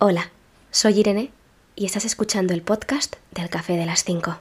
Hola, soy Irene y estás escuchando el podcast del Café de las 5.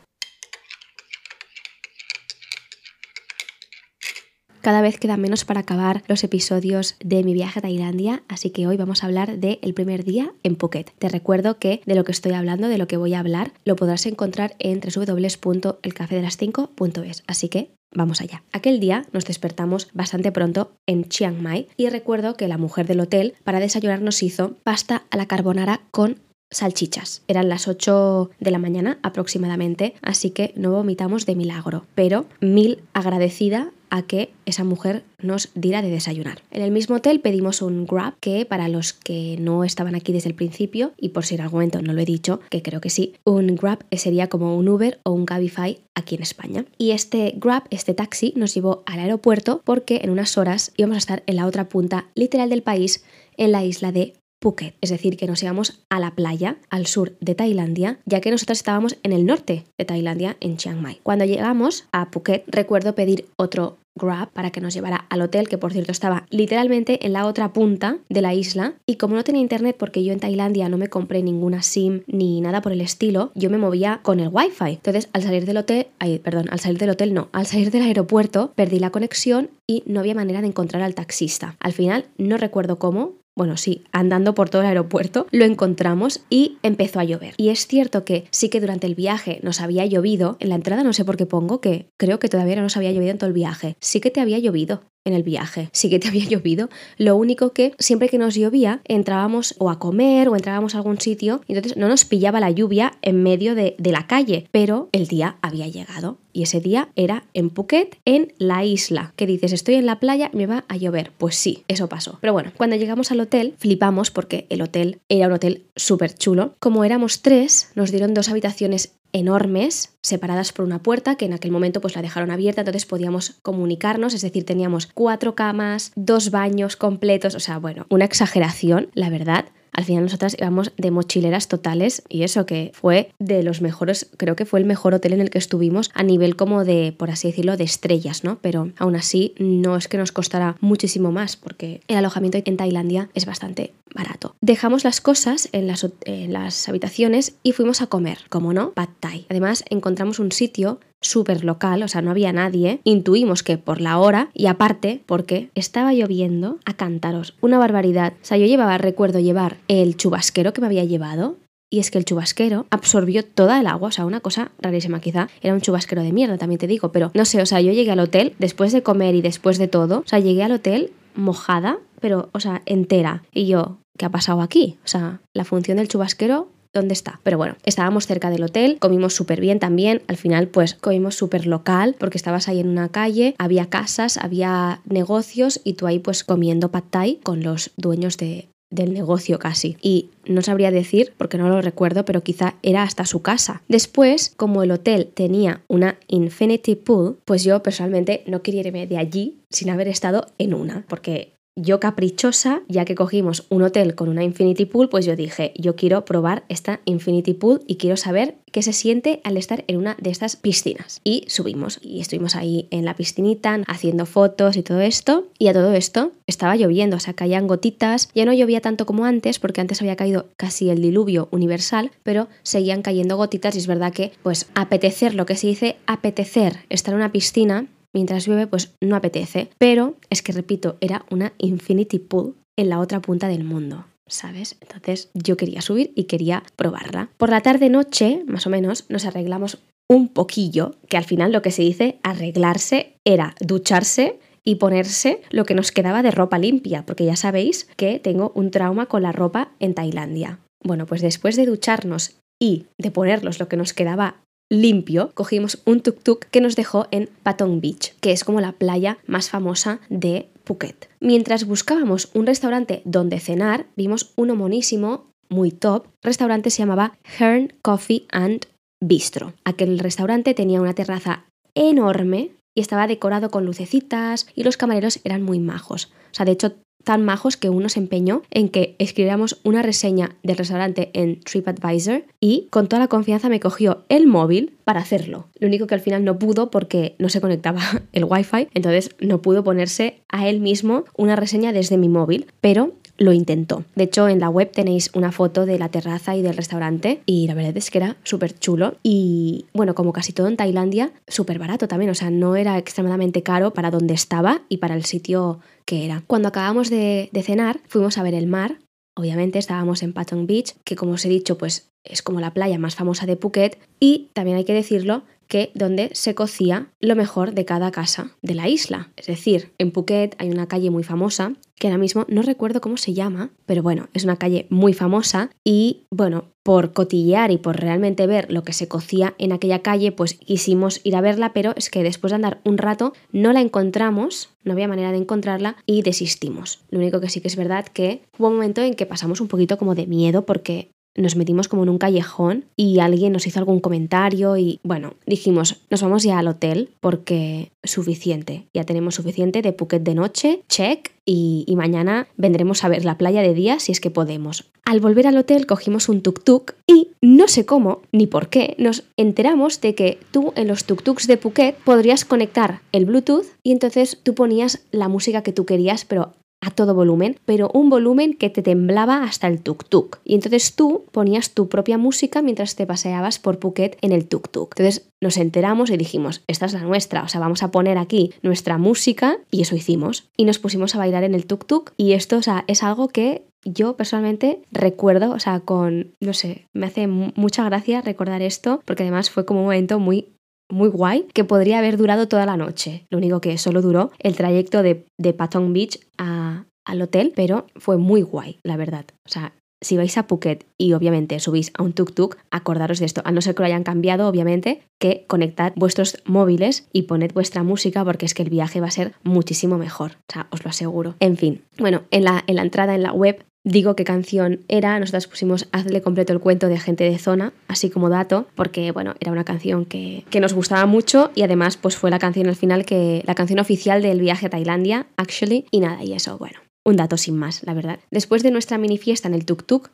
Cada vez queda menos para acabar los episodios de mi viaje a Tailandia, así que hoy vamos a hablar del el primer día en Phuket. Te recuerdo que de lo que estoy hablando, de lo que voy a hablar, lo podrás encontrar en www.elcafedelas5.es, así que Vamos allá. Aquel día nos despertamos bastante pronto en Chiang Mai y recuerdo que la mujer del hotel para desayunar nos hizo pasta a la carbonara con salchichas. Eran las 8 de la mañana aproximadamente, así que no vomitamos de milagro, pero mil agradecida a que esa mujer nos diera de desayunar. En el mismo hotel pedimos un Grab que para los que no estaban aquí desde el principio y por si en algún momento no lo he dicho, que creo que sí, un Grab sería como un Uber o un Cabify aquí en España. Y este Grab, este taxi, nos llevó al aeropuerto porque en unas horas íbamos a estar en la otra punta literal del país, en la isla de Phuket, es decir, que nos íbamos a la playa al sur de Tailandia, ya que nosotros estábamos en el norte de Tailandia, en Chiang Mai. Cuando llegamos a Phuket, recuerdo pedir otro Grab para que nos llevara al hotel, que por cierto estaba literalmente en la otra punta de la isla. Y como no tenía internet, porque yo en Tailandia no me compré ninguna SIM ni nada por el estilo, yo me movía con el wifi. Entonces, al salir del hotel, perdón, al salir del hotel no, al salir del aeropuerto, perdí la conexión y no había manera de encontrar al taxista. Al final, no recuerdo cómo, bueno, sí, andando por todo el aeropuerto, lo encontramos y empezó a llover. Y es cierto que sí que durante el viaje nos había llovido, en la entrada no sé por qué pongo que creo que todavía no nos había llovido en todo el viaje, sí que te había llovido, en el viaje. Sí que te había llovido. Lo único que siempre que nos llovía entrábamos o a comer o entrábamos a algún sitio y entonces no nos pillaba la lluvia en medio de, de la calle. Pero el día había llegado y ese día era en Phuket, en la isla. Que dices, estoy en la playa, me va a llover. Pues sí, eso pasó. Pero bueno, cuando llegamos al hotel, flipamos porque el hotel era un hotel súper chulo. Como éramos tres, nos dieron dos habitaciones enormes, separadas por una puerta, que en aquel momento pues la dejaron abierta, entonces podíamos comunicarnos, es decir, teníamos cuatro camas, dos baños completos, o sea, bueno, una exageración, la verdad. Al final nosotras íbamos de mochileras totales y eso que fue de los mejores, creo que fue el mejor hotel en el que estuvimos a nivel como de, por así decirlo, de estrellas, ¿no? Pero aún así no es que nos costara muchísimo más porque el alojamiento en Tailandia es bastante barato. Dejamos las cosas en las, habitaciones y fuimos a comer, como no, pad thai. Además encontramos un sitio súper local, o sea, no había nadie. Intuimos que por la hora y aparte porque estaba lloviendo a cántaros, una barbaridad. O sea, yo llevaba, recuerdo llevar el chubasquero que me había llevado. Y es que el chubasquero absorbió toda el agua, o sea, una cosa rarísima quizá. Era un chubasquero de mierda, también te digo, pero no sé, o sea, yo llegué al hotel después de comer y después de todo, o sea, llegué al hotel mojada, pero, o sea, entera. Y yo, ¿qué ha pasado aquí? O sea, la función del chubasquero dónde está. Pero bueno, estábamos cerca del hotel, comimos súper bien también. Al final, pues comimos súper local porque estabas ahí en una calle, había casas, había negocios y tú ahí pues comiendo pad thai con los dueños de, del negocio casi. Y no sabría decir, porque no lo recuerdo, pero quizá era hasta su casa. Después, como el hotel tenía una infinity pool, pues yo personalmente no quería irme de allí sin haber estado en una, porque yo caprichosa, ya que cogimos un hotel con una Infinity Pool, pues yo dije, yo quiero probar esta Infinity Pool y quiero saber qué se siente al estar en una de estas piscinas. Y subimos y estuvimos ahí en la piscinita haciendo fotos y todo esto. Y a todo esto estaba lloviendo, o sea, caían gotitas. Ya no llovía tanto como antes, porque antes había caído casi el diluvio universal, pero seguían cayendo gotitas y es verdad que, pues, apetecer, lo que se dice apetecer, estar en una piscina mientras llueve pues no apetece. Pero es que, repito, era una infinity pool en la otra punta del mundo. ¿sabes? Entonces yo quería subir y quería probarla. Por la tarde-noche, más o menos, nos arreglamos un poquillo, que al final lo que se dice arreglarse era ducharse y ponerse lo que nos quedaba de ropa limpia, porque ya sabéis que tengo un trauma con la ropa en Tailandia. Bueno, pues después de ducharnos y de ponernos lo que nos quedaba limpio, cogimos un tuk-tuk que nos dejó en Patong Beach, que es como la playa más famosa de Phuket. Mientras buscábamos un restaurante donde cenar, vimos uno monísimo, muy top. El restaurante se llamaba Hearn Coffee and Bistro. Aquel restaurante tenía una terraza enorme y estaba decorado con lucecitas y los camareros eran muy majos. O sea, de hecho, tan majos que uno se empeñó en que escribiéramos una reseña del restaurante en TripAdvisor y con toda la confianza me cogió el móvil para hacerlo. Lo único que al final no pudo porque no se conectaba el wifi, entonces no pudo ponerse a él mismo una reseña desde mi móvil, pero lo intentó. De hecho, en la web tenéis una foto de la terraza y del restaurante y la verdad es que era súper chulo y bueno, como casi todo en Tailandia, súper barato también, o sea, no era extremadamente caro para donde estaba y para el sitio que era. Cuando acabamos de, cenar, fuimos a ver el mar Obviamente estábamos en Patong Beach, que como os he dicho, pues es como la playa más famosa de Phuket y también hay que decirlo que donde se cocía lo mejor de cada casa de la isla. Es decir, en Phuket hay una calle muy famosa que ahora mismo no recuerdo cómo se llama, pero bueno, es una calle muy famosa y bueno, por cotillear y por realmente ver lo que se cocía en aquella calle, pues quisimos ir a verla, pero es que después de andar un rato no la encontramos, no había manera de encontrarla y desistimos. Lo único que sí que es verdad que hubo un momento en que pasamos un poquito como de miedo porque nos metimos como en un callejón y alguien nos hizo algún comentario y bueno, dijimos, nos vamos ya al hotel porque suficiente, ya tenemos suficiente de Phuket de noche, check, y, mañana vendremos a ver la playa de día si es que podemos. Al volver al hotel cogimos un tuk-tuk y no sé cómo ni por qué nos enteramos de que tú en los tuk-tuks de Phuket podrías conectar el Bluetooth y entonces tú ponías la música que tú querías pero a todo volumen, pero un volumen que te temblaba hasta el tuk-tuk. Y entonces tú ponías tu propia música mientras te paseabas por Phuket en el tuk-tuk. Entonces nos enteramos y dijimos, esta es la nuestra, o sea, vamos a poner aquí nuestra música y eso hicimos. Y nos pusimos a bailar en el tuk-tuk y esto, o sea, es algo que yo personalmente recuerdo, o sea, con, no sé, me hace mucha gracia recordar esto porque además fue como un momento muy muy guay que podría haber durado toda la noche. Lo único que solo duró el trayecto de, de Beach al hotel, pero fue muy guay, la verdad. O sea, si vais a Phuket y obviamente subís a un tuk-tuk, acordaros de esto, a no ser que lo hayan cambiado, obviamente, que conectad vuestros móviles y poned vuestra música porque es que el viaje va a ser muchísimo mejor, o sea, os lo aseguro. En fin, bueno, en la, en la entrada en la web digo qué canción era, nosotros pusimos Hazle completo el cuento de gente de zona, así como dato, porque bueno, era una canción que, que, nos gustaba mucho y además pues fue la canción al final que, la canción oficial del viaje a Tailandia, actually, y nada, y eso, bueno, un dato sin más, la verdad. Después de nuestra mini fiesta en el tuk-tuk,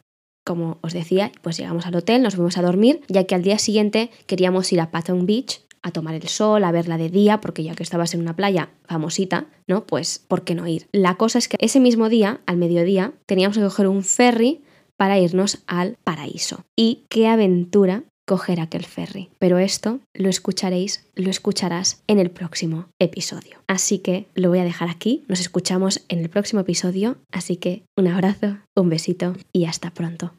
como os decía, pues llegamos al hotel, nos fuimos a dormir, ya que al día siguiente queríamos ir a Patong Beach a tomar el sol, a verla de día, porque ya que estabas en una playa famosita, ¿no? Pues, ¿por qué no ir? La cosa es que ese mismo día, al mediodía, teníamos que coger un ferry para irnos al paraíso. Y qué aventura coger aquel ferry. Pero esto lo escucharéis, lo escucharás en el próximo episodio. Así que lo voy a dejar aquí, nos escuchamos en el próximo episodio, así que un abrazo, un besito y hasta pronto.